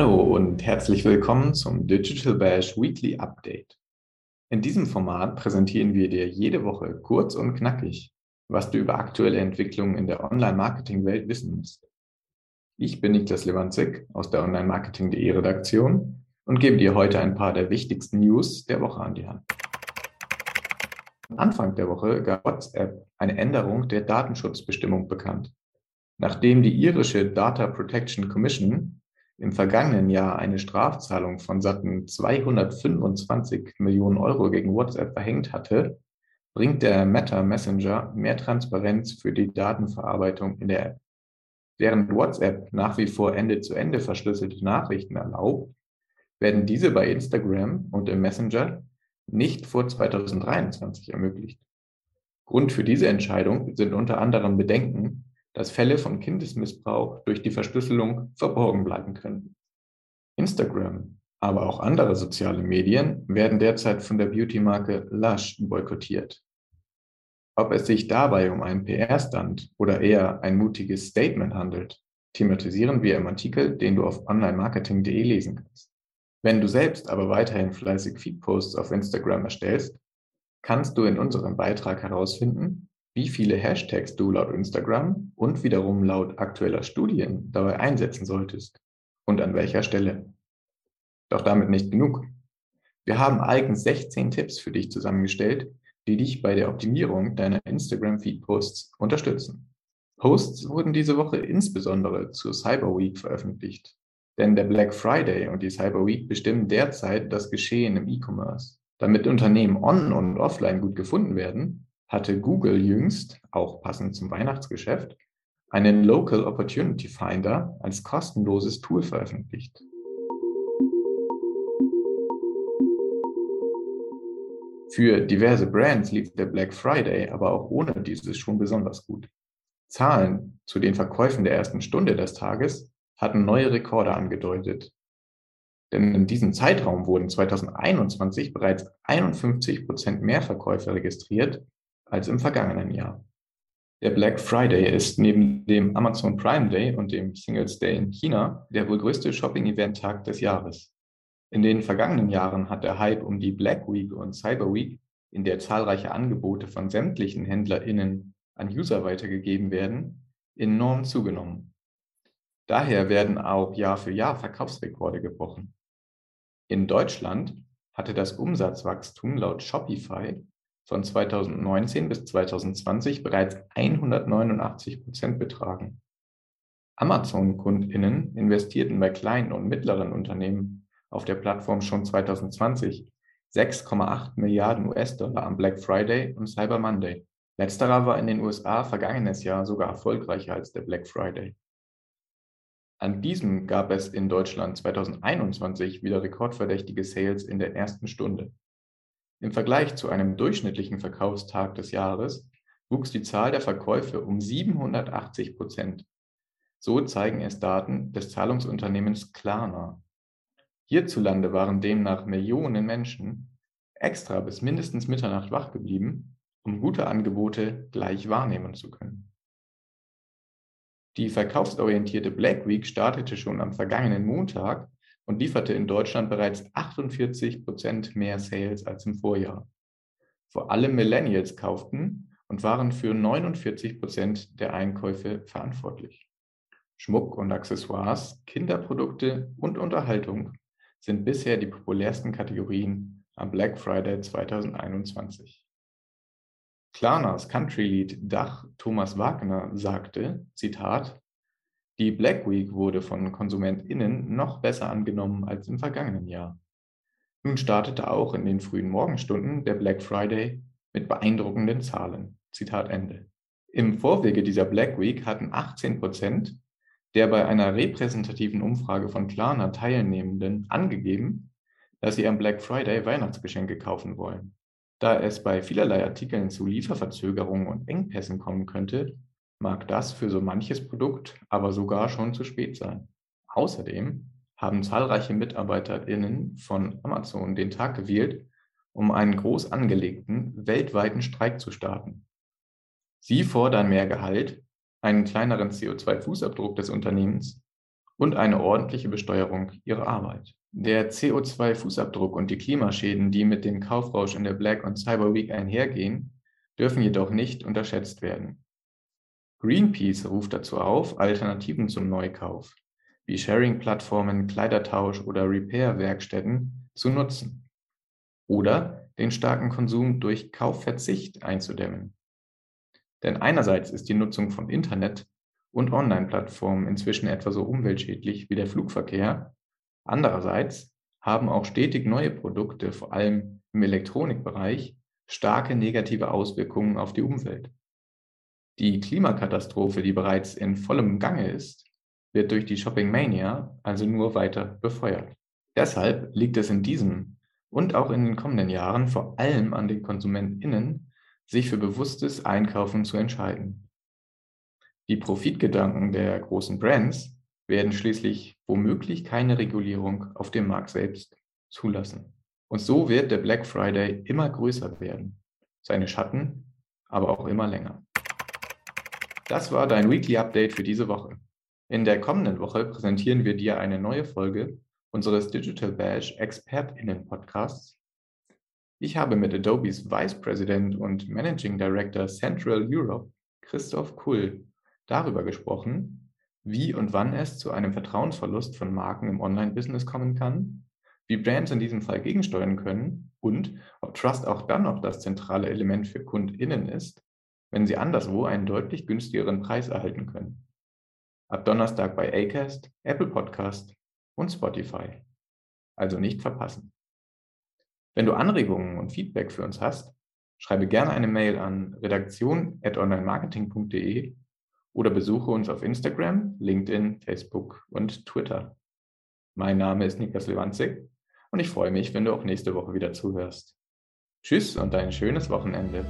Hallo und herzlich willkommen zum Digital Bash Weekly Update. In diesem Format präsentieren wir dir jede Woche kurz und knackig, was du über aktuelle Entwicklungen in der Online-Marketing-Welt wissen musst. Ich bin Niklas Lewandzig aus der Online-Marketing.de Redaktion und gebe dir heute ein paar der wichtigsten News der Woche an die Hand. Anfang der Woche gab WhatsApp eine Änderung der Datenschutzbestimmung bekannt. Nachdem die irische Data Protection Commission im vergangenen Jahr eine Strafzahlung von satten 225 Millionen Euro gegen WhatsApp verhängt hatte, bringt der Meta Messenger mehr Transparenz für die Datenverarbeitung in der App. Während WhatsApp nach wie vor Ende-zu-Ende -Ende verschlüsselte Nachrichten erlaubt, werden diese bei Instagram und im Messenger nicht vor 2023 ermöglicht. Grund für diese Entscheidung sind unter anderem Bedenken, dass Fälle von Kindesmissbrauch durch die Verschlüsselung verborgen bleiben können. Instagram, aber auch andere soziale Medien werden derzeit von der Beauty-Marke Lush boykottiert. Ob es sich dabei um einen PR-Stand oder eher ein mutiges Statement handelt, thematisieren wir im Artikel, den du auf onlinemarketing.de lesen kannst. Wenn du selbst aber weiterhin fleißig Feedposts auf Instagram erstellst, kannst du in unserem Beitrag herausfinden, wie viele Hashtags du laut Instagram und wiederum laut aktueller Studien dabei einsetzen solltest und an welcher Stelle. Doch damit nicht genug. Wir haben eigens 16 Tipps für dich zusammengestellt, die dich bei der Optimierung deiner Instagram-Feed-Posts unterstützen. Posts wurden diese Woche insbesondere zur Cyber Week veröffentlicht, denn der Black Friday und die Cyber Week bestimmen derzeit das Geschehen im E-Commerce. Damit Unternehmen on- und offline gut gefunden werden, hatte Google jüngst, auch passend zum Weihnachtsgeschäft, einen Local Opportunity Finder als kostenloses Tool veröffentlicht. Für diverse Brands lief der Black Friday aber auch ohne dieses schon besonders gut. Zahlen zu den Verkäufen der ersten Stunde des Tages hatten neue Rekorde angedeutet. Denn in diesem Zeitraum wurden 2021 bereits 51 Prozent mehr Verkäufe registriert als im vergangenen Jahr. Der Black Friday ist neben dem Amazon Prime Day und dem Singles Day in China der wohl größte Shopping-Event-Tag des Jahres. In den vergangenen Jahren hat der Hype um die Black Week und Cyber Week, in der zahlreiche Angebote von sämtlichen HändlerInnen an User weitergegeben werden, enorm zugenommen. Daher werden auch Jahr für Jahr Verkaufsrekorde gebrochen. In Deutschland hatte das Umsatzwachstum laut Shopify von 2019 bis 2020 bereits 189 Prozent betragen. Amazon-KundInnen investierten bei kleinen und mittleren Unternehmen auf der Plattform schon 2020 6,8 Milliarden US-Dollar am Black Friday und Cyber Monday. Letzterer war in den USA vergangenes Jahr sogar erfolgreicher als der Black Friday. An diesem gab es in Deutschland 2021 wieder rekordverdächtige Sales in der ersten Stunde. Im Vergleich zu einem durchschnittlichen Verkaufstag des Jahres wuchs die Zahl der Verkäufe um 780 Prozent. So zeigen es Daten des Zahlungsunternehmens Klarna. Hierzulande waren demnach Millionen Menschen extra bis mindestens Mitternacht wach geblieben, um gute Angebote gleich wahrnehmen zu können. Die verkaufsorientierte Black Week startete schon am vergangenen Montag und lieferte in Deutschland bereits 48 Prozent mehr Sales als im Vorjahr. Vor allem Millennials kauften und waren für 49 Prozent der Einkäufe verantwortlich. Schmuck und Accessoires, Kinderprodukte und Unterhaltung sind bisher die populärsten Kategorien am Black Friday 2021. Klarnas Country-Lied Dach Thomas Wagner sagte, Zitat, die Black Week wurde von KonsumentInnen noch besser angenommen als im vergangenen Jahr. Nun startete auch in den frühen Morgenstunden der Black Friday mit beeindruckenden Zahlen. Zitat Ende. Im Vorwege dieser Black Week hatten 18 Prozent der bei einer repräsentativen Umfrage von Klarna Teilnehmenden angegeben, dass sie am Black Friday Weihnachtsgeschenke kaufen wollen. Da es bei vielerlei Artikeln zu Lieferverzögerungen und Engpässen kommen könnte, mag das für so manches Produkt aber sogar schon zu spät sein. Außerdem haben zahlreiche MitarbeiterInnen von Amazon den Tag gewählt, um einen groß angelegten weltweiten Streik zu starten. Sie fordern mehr Gehalt, einen kleineren CO2-Fußabdruck des Unternehmens und eine ordentliche Besteuerung ihrer Arbeit. Der CO2-Fußabdruck und die Klimaschäden, die mit dem Kaufrausch in der Black und Cyber Week einhergehen, dürfen jedoch nicht unterschätzt werden. Greenpeace ruft dazu auf, Alternativen zum Neukauf, wie Sharing-Plattformen, Kleidertausch oder Repair-Werkstätten, zu nutzen oder den starken Konsum durch Kaufverzicht einzudämmen. Denn einerseits ist die Nutzung von Internet und Online-Plattformen inzwischen etwa so umweltschädlich wie der Flugverkehr, andererseits haben auch stetig neue Produkte, vor allem im Elektronikbereich, starke negative Auswirkungen auf die Umwelt. Die Klimakatastrophe, die bereits in vollem Gange ist, wird durch die Shopping Mania also nur weiter befeuert. Deshalb liegt es in diesem und auch in den kommenden Jahren vor allem an den KonsumentInnen, sich für bewusstes Einkaufen zu entscheiden. Die Profitgedanken der großen Brands werden schließlich womöglich keine Regulierung auf dem Markt selbst zulassen. Und so wird der Black Friday immer größer werden, seine Schatten aber auch immer länger. Das war dein Weekly Update für diese Woche. In der kommenden Woche präsentieren wir dir eine neue Folge unseres Digital Bash ExpertInnen Podcasts. Ich habe mit Adobes Vice President und Managing Director Central Europe, Christoph Kull, darüber gesprochen, wie und wann es zu einem Vertrauensverlust von Marken im Online-Business kommen kann, wie Brands in diesem Fall gegensteuern können und ob Trust auch dann noch das zentrale Element für KundInnen ist, wenn sie anderswo einen deutlich günstigeren Preis erhalten können. Ab Donnerstag bei Acast, Apple Podcast und Spotify. Also nicht verpassen. Wenn du Anregungen und Feedback für uns hast, schreibe gerne eine Mail an redaktion.onlinemarketing.de oder besuche uns auf Instagram, LinkedIn, Facebook und Twitter. Mein Name ist Niklas Lewandzig und ich freue mich, wenn du auch nächste Woche wieder zuhörst. Tschüss und ein schönes Wochenende.